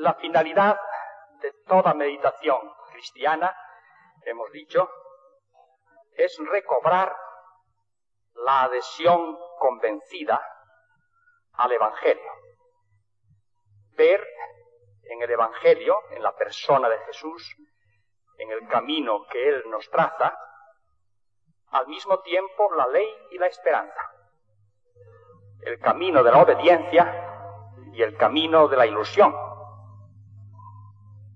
La finalidad de toda meditación cristiana, hemos dicho, es recobrar la adhesión convencida al Evangelio. Ver en el Evangelio, en la persona de Jesús, en el camino que Él nos traza, al mismo tiempo la ley y la esperanza. El camino de la obediencia y el camino de la ilusión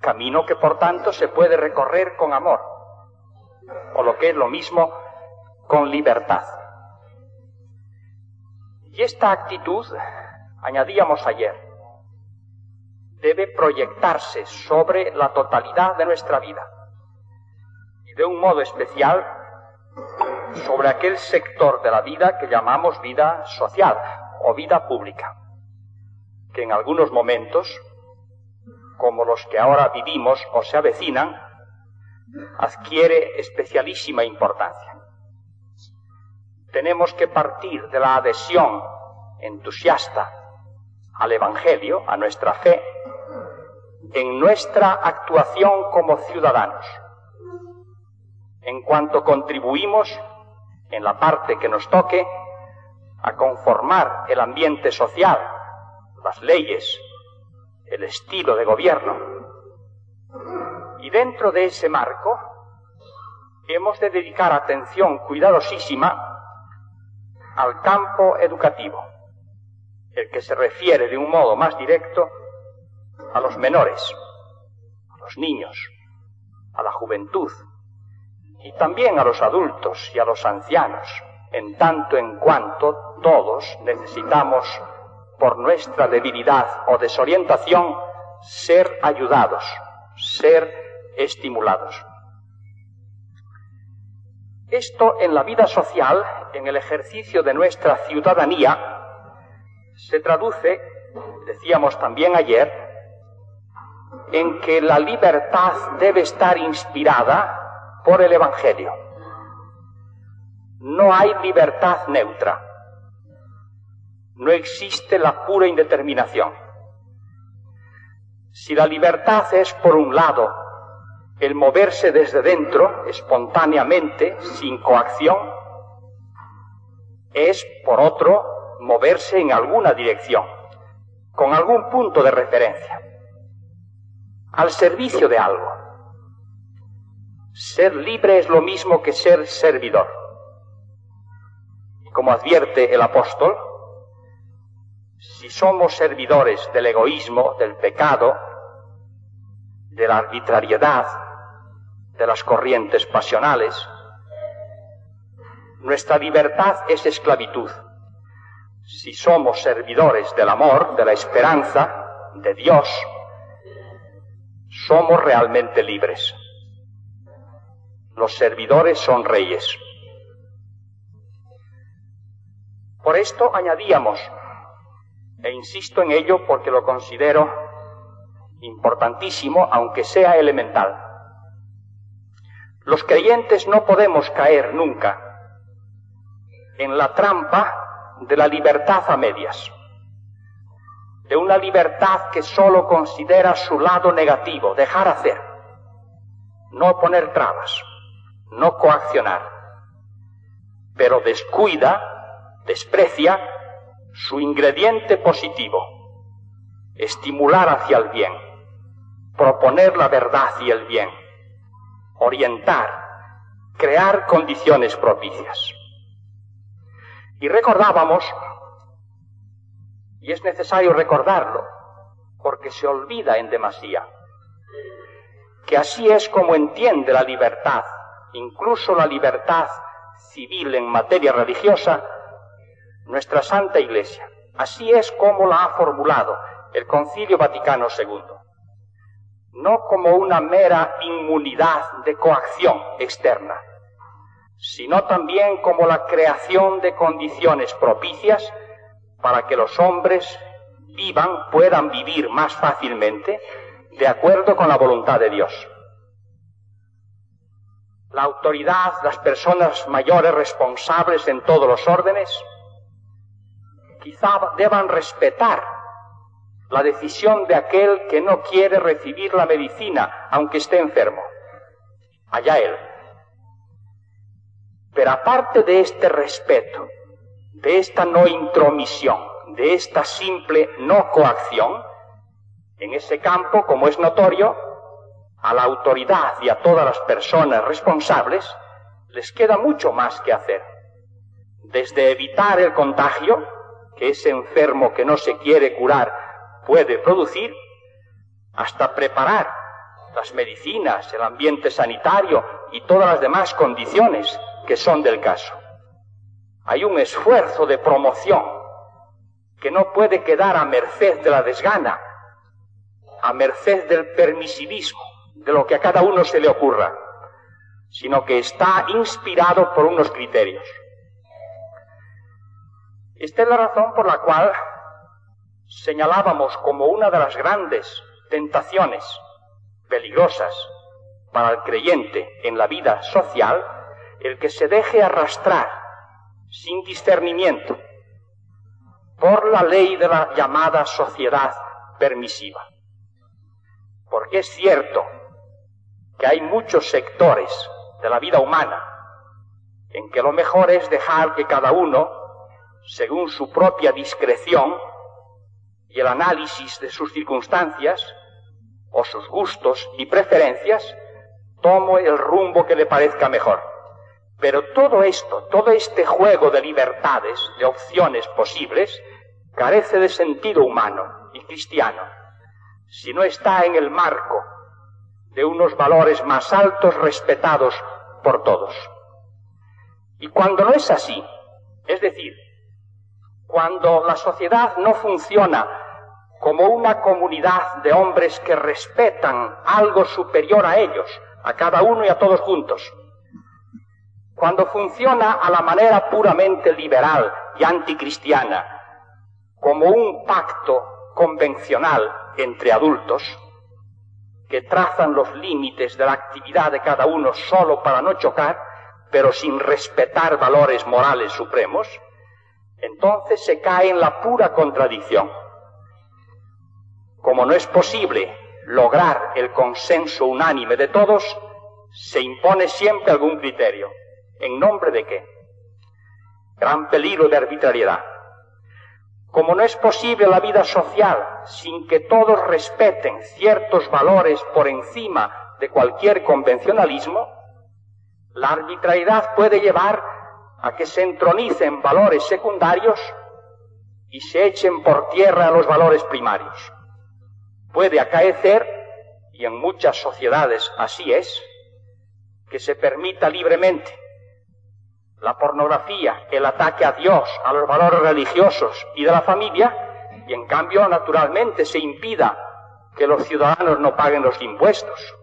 camino que por tanto se puede recorrer con amor, o lo que es lo mismo, con libertad. Y esta actitud, añadíamos ayer, debe proyectarse sobre la totalidad de nuestra vida, y de un modo especial sobre aquel sector de la vida que llamamos vida social o vida pública, que en algunos momentos como los que ahora vivimos o se avecinan, adquiere especialísima importancia. Tenemos que partir de la adhesión entusiasta al Evangelio, a nuestra fe, en nuestra actuación como ciudadanos, en cuanto contribuimos, en la parte que nos toque, a conformar el ambiente social, las leyes, el estilo de gobierno. Y dentro de ese marco hemos de dedicar atención cuidadosísima al campo educativo, el que se refiere de un modo más directo a los menores, a los niños, a la juventud y también a los adultos y a los ancianos, en tanto en cuanto todos necesitamos por nuestra debilidad o desorientación, ser ayudados, ser estimulados. Esto en la vida social, en el ejercicio de nuestra ciudadanía, se traduce, decíamos también ayer, en que la libertad debe estar inspirada por el Evangelio. No hay libertad neutra no existe la pura indeterminación. Si la libertad es, por un lado, el moverse desde dentro, espontáneamente, sin coacción, es, por otro, moverse en alguna dirección, con algún punto de referencia, al servicio de algo. Ser libre es lo mismo que ser servidor. Como advierte el apóstol, si somos servidores del egoísmo, del pecado, de la arbitrariedad, de las corrientes pasionales, nuestra libertad es esclavitud. Si somos servidores del amor, de la esperanza, de Dios, somos realmente libres. Los servidores son reyes. Por esto añadíamos e insisto en ello porque lo considero importantísimo, aunque sea elemental. Los creyentes no podemos caer nunca en la trampa de la libertad a medias, de una libertad que sólo considera su lado negativo, dejar hacer, no poner trabas, no coaccionar, pero descuida, desprecia su ingrediente positivo, estimular hacia el bien, proponer la verdad y el bien, orientar, crear condiciones propicias. Y recordábamos, y es necesario recordarlo, porque se olvida en demasía, que así es como entiende la libertad, incluso la libertad civil en materia religiosa, nuestra Santa Iglesia, Así es como la ha formulado el Concilio Vaticano II. No como una mera inmunidad de coacción externa, sino también como la creación de condiciones propicias para que los hombres vivan, puedan vivir más fácilmente de acuerdo con la voluntad de Dios. La autoridad, las personas mayores responsables en todos los órdenes, quizá deban respetar la decisión de aquel que no quiere recibir la medicina aunque esté enfermo. Allá él. Pero aparte de este respeto, de esta no intromisión, de esta simple no coacción, en ese campo, como es notorio, a la autoridad y a todas las personas responsables les queda mucho más que hacer. Desde evitar el contagio, que ese enfermo que no se quiere curar puede producir, hasta preparar las medicinas, el ambiente sanitario y todas las demás condiciones que son del caso. Hay un esfuerzo de promoción que no puede quedar a merced de la desgana, a merced del permisivismo, de lo que a cada uno se le ocurra, sino que está inspirado por unos criterios. Esta es la razón por la cual señalábamos como una de las grandes tentaciones peligrosas para el creyente en la vida social el que se deje arrastrar sin discernimiento por la ley de la llamada sociedad permisiva. Porque es cierto que hay muchos sectores de la vida humana en que lo mejor es dejar que cada uno según su propia discreción y el análisis de sus circunstancias o sus gustos y preferencias, tome el rumbo que le parezca mejor. Pero todo esto, todo este juego de libertades, de opciones posibles, carece de sentido humano y cristiano, si no está en el marco de unos valores más altos respetados por todos. Y cuando no es así, es decir, cuando la sociedad no funciona como una comunidad de hombres que respetan algo superior a ellos, a cada uno y a todos juntos, cuando funciona a la manera puramente liberal y anticristiana, como un pacto convencional entre adultos, que trazan los límites de la actividad de cada uno solo para no chocar, pero sin respetar valores morales supremos, entonces se cae en la pura contradicción. Como no es posible lograr el consenso unánime de todos, se impone siempre algún criterio. ¿En nombre de qué? Gran peligro de arbitrariedad. Como no es posible la vida social sin que todos respeten ciertos valores por encima de cualquier convencionalismo, la arbitrariedad puede llevar a que se entronicen valores secundarios y se echen por tierra los valores primarios. Puede acaecer, y en muchas sociedades así es, que se permita libremente la pornografía, el ataque a Dios, a los valores religiosos y de la familia, y en cambio naturalmente se impida que los ciudadanos no paguen los impuestos,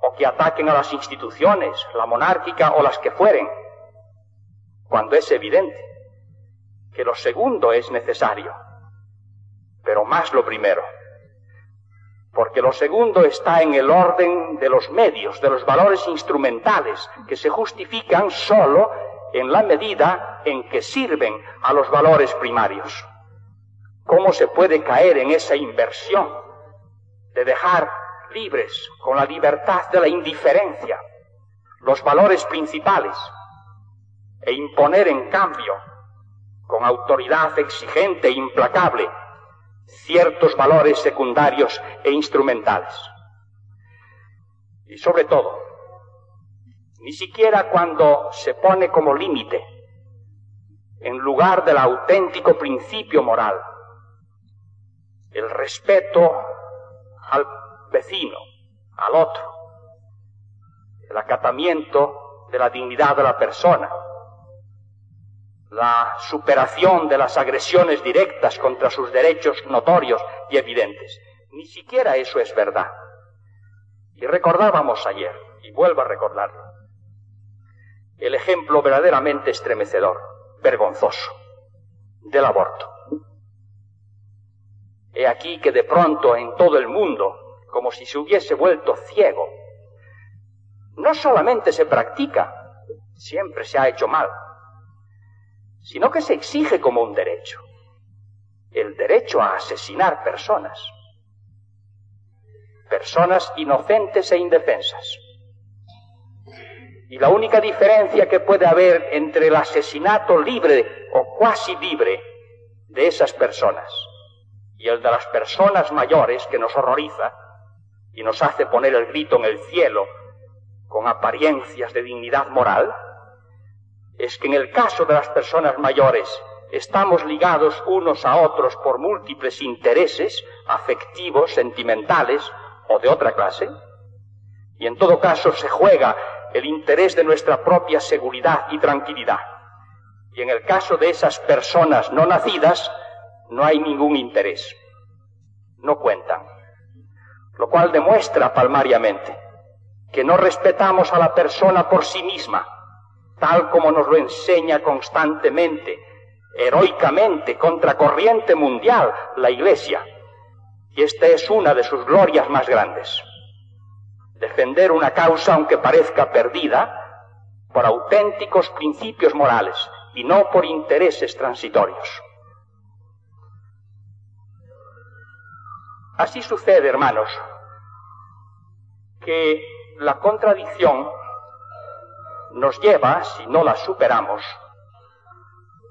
o que ataquen a las instituciones, la monárquica o las que fueren, cuando es evidente que lo segundo es necesario, pero más lo primero, porque lo segundo está en el orden de los medios, de los valores instrumentales, que se justifican sólo en la medida en que sirven a los valores primarios. ¿Cómo se puede caer en esa inversión de dejar libres, con la libertad de la indiferencia, los valores principales e imponer en cambio, con autoridad exigente e implacable, ciertos valores secundarios e instrumentales. Y sobre todo, ni siquiera cuando se pone como límite, en lugar del auténtico principio moral, el respeto al vecino, al otro, el acatamiento de la dignidad de la persona, la superación de las agresiones directas contra sus derechos notorios y evidentes. Ni siquiera eso es verdad. Y recordábamos ayer, y vuelvo a recordarlo, el ejemplo verdaderamente estremecedor, vergonzoso, del aborto. He aquí que de pronto en todo el mundo, como si se hubiese vuelto ciego, no solamente se practica, siempre se ha hecho mal, sino que se exige como un derecho, el derecho a asesinar personas, personas inocentes e indefensas. Y la única diferencia que puede haber entre el asesinato libre o cuasi libre de esas personas y el de las personas mayores que nos horroriza y nos hace poner el grito en el cielo con apariencias de dignidad moral, es que en el caso de las personas mayores estamos ligados unos a otros por múltiples intereses afectivos, sentimentales o de otra clase, y en todo caso se juega el interés de nuestra propia seguridad y tranquilidad. Y en el caso de esas personas no nacidas, no hay ningún interés. No cuentan. Lo cual demuestra palmariamente que no respetamos a la persona por sí misma, tal como nos lo enseña constantemente, heroicamente, contracorriente mundial, la Iglesia. Y esta es una de sus glorias más grandes. Defender una causa, aunque parezca perdida, por auténticos principios morales y no por intereses transitorios. Así sucede, hermanos, que la contradicción nos lleva, si no la superamos,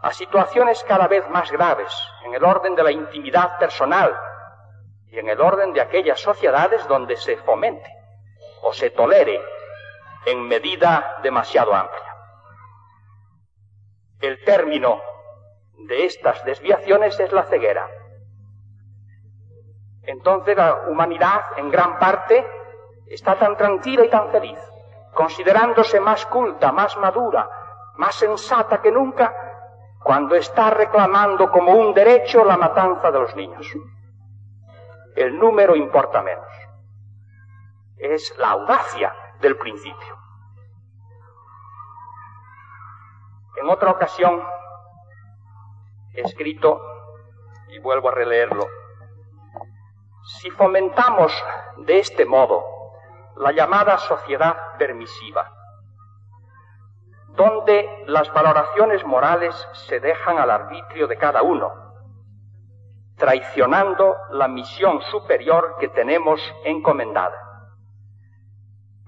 a situaciones cada vez más graves en el orden de la intimidad personal y en el orden de aquellas sociedades donde se fomente o se tolere en medida demasiado amplia. El término de estas desviaciones es la ceguera. Entonces la humanidad en gran parte está tan tranquila y tan feliz considerándose más culta, más madura, más sensata que nunca, cuando está reclamando como un derecho la matanza de los niños. El número importa menos. Es la audacia del principio. En otra ocasión he escrito, y vuelvo a releerlo, si fomentamos de este modo la llamada sociedad permisiva, donde las valoraciones morales se dejan al arbitrio de cada uno, traicionando la misión superior que tenemos encomendada.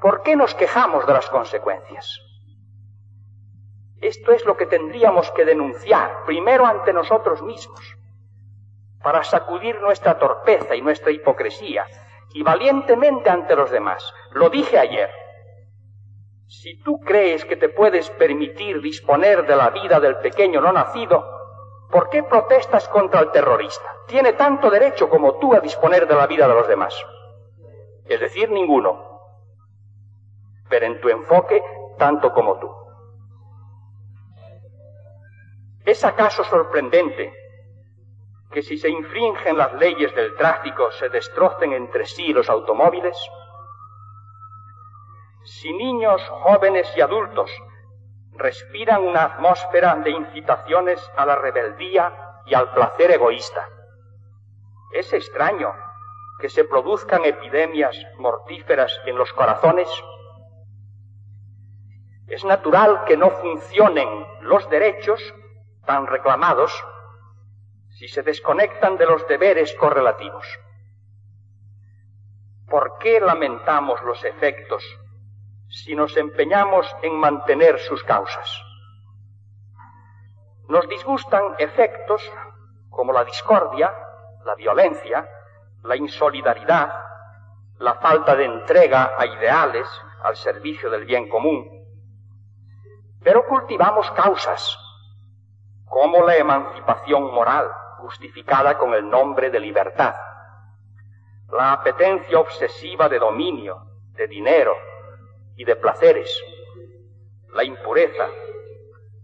¿Por qué nos quejamos de las consecuencias? Esto es lo que tendríamos que denunciar primero ante nosotros mismos, para sacudir nuestra torpeza y nuestra hipocresía y valientemente ante los demás. Lo dije ayer. Si tú crees que te puedes permitir disponer de la vida del pequeño no nacido, ¿por qué protestas contra el terrorista? Tiene tanto derecho como tú a disponer de la vida de los demás. Es decir, ninguno. Pero en tu enfoque, tanto como tú. ¿Es acaso sorprendente que si se infringen las leyes del tráfico se destrocen entre sí los automóviles? Si niños, jóvenes y adultos respiran una atmósfera de incitaciones a la rebeldía y al placer egoísta, ¿es extraño que se produzcan epidemias mortíferas en los corazones? Es natural que no funcionen los derechos tan reclamados si se desconectan de los deberes correlativos. ¿Por qué lamentamos los efectos si nos empeñamos en mantener sus causas? Nos disgustan efectos como la discordia, la violencia, la insolidaridad, la falta de entrega a ideales al servicio del bien común. Pero cultivamos causas como la emancipación moral, justificada con el nombre de libertad. La apetencia obsesiva de dominio, de dinero y de placeres. La impureza,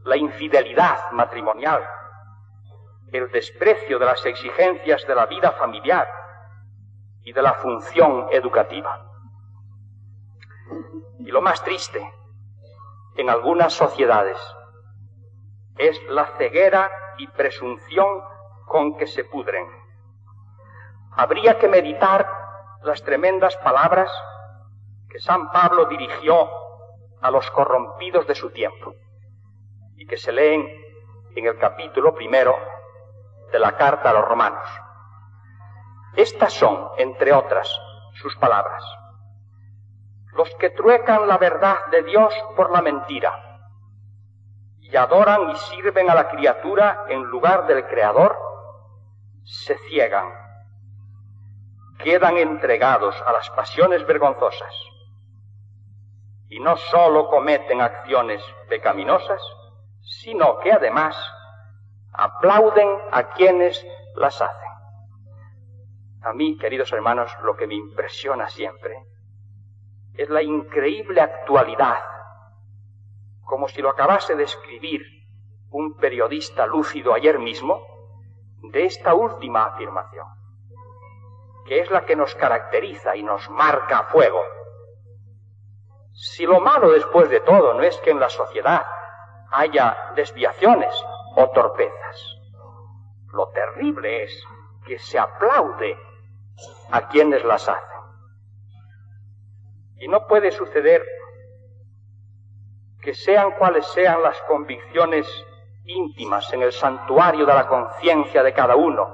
la infidelidad matrimonial, el desprecio de las exigencias de la vida familiar y de la función educativa. Y lo más triste, en algunas sociedades, es la ceguera y presunción con que se pudren. Habría que meditar las tremendas palabras que San Pablo dirigió a los corrompidos de su tiempo y que se leen en el capítulo primero de la carta a los romanos. Estas son, entre otras, sus palabras. Los que truecan la verdad de Dios por la mentira y adoran y sirven a la criatura en lugar del Creador, se ciegan, quedan entregados a las pasiones vergonzosas y no sólo cometen acciones pecaminosas, sino que además aplauden a quienes las hacen. A mí, queridos hermanos, lo que me impresiona siempre es la increíble actualidad, como si lo acabase de escribir un periodista lúcido ayer mismo, de esta última afirmación, que es la que nos caracteriza y nos marca a fuego. Si lo malo después de todo no es que en la sociedad haya desviaciones o torpezas, lo terrible es que se aplaude a quienes las hacen. Y no puede suceder que sean cuales sean las convicciones íntimas en el santuario de la conciencia de cada uno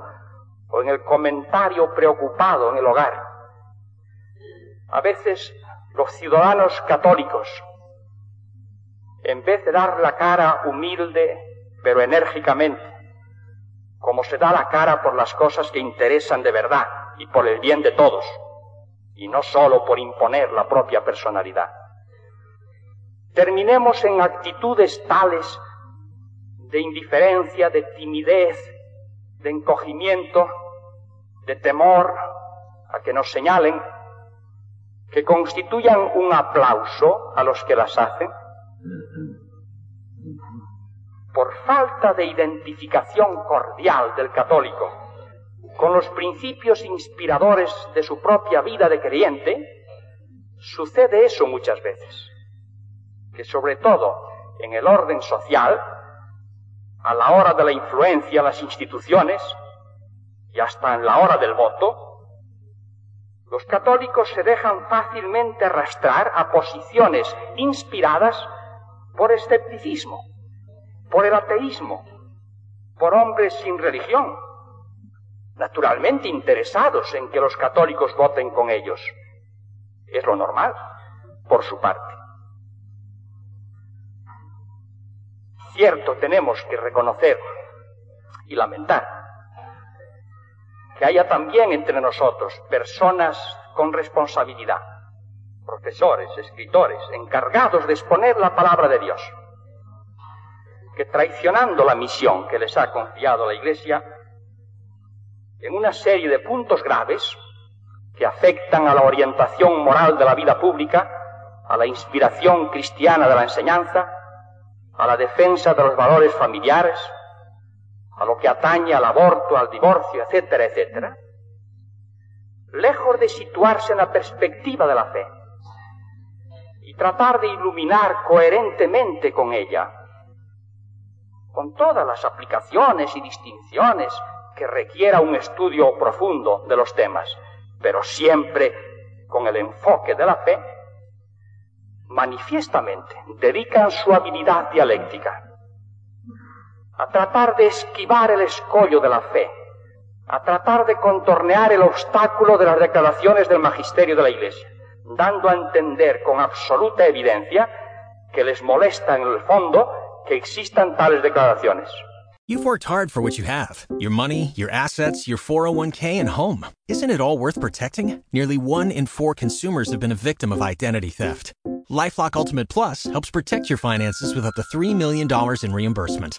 o en el comentario preocupado en el hogar. A veces los ciudadanos católicos, en vez de dar la cara humilde pero enérgicamente, como se da la cara por las cosas que interesan de verdad y por el bien de todos, y no sólo por imponer la propia personalidad. Terminemos en actitudes tales de indiferencia, de timidez, de encogimiento, de temor a que nos señalen, que constituyan un aplauso a los que las hacen, por falta de identificación cordial del católico con los principios inspiradores de su propia vida de creyente, sucede eso muchas veces, que sobre todo en el orden social, a la hora de la influencia en las instituciones y hasta en la hora del voto, los católicos se dejan fácilmente arrastrar a posiciones inspiradas por escepticismo, por el ateísmo, por hombres sin religión, naturalmente interesados en que los católicos voten con ellos. Es lo normal, por su parte. Cierto, tenemos que reconocer y lamentar que haya también entre nosotros personas con responsabilidad, profesores, escritores, encargados de exponer la palabra de Dios, que traicionando la misión que les ha confiado la Iglesia, en una serie de puntos graves que afectan a la orientación moral de la vida pública, a la inspiración cristiana de la enseñanza, a la defensa de los valores familiares, a lo que atañe al aborto, al divorcio, etcétera, etcétera, lejos de situarse en la perspectiva de la fe y tratar de iluminar coherentemente con ella, con todas las aplicaciones y distinciones que requiera un estudio profundo de los temas, pero siempre con el enfoque de la fe, manifiestamente dedican su habilidad dialéctica a tratar de esquivar el escollo de la fe, a tratar de contornear el obstáculo de las declaraciones del magisterio de la Iglesia, dando a entender con absoluta evidencia que les molesta en el fondo que existan tales declaraciones. You've worked hard for what you have your money, your assets, your 401k, and home. Isn't it all worth protecting? Nearly one in four consumers have been a victim of identity theft. Lifelock Ultimate Plus helps protect your finances with up to $3 million in reimbursement.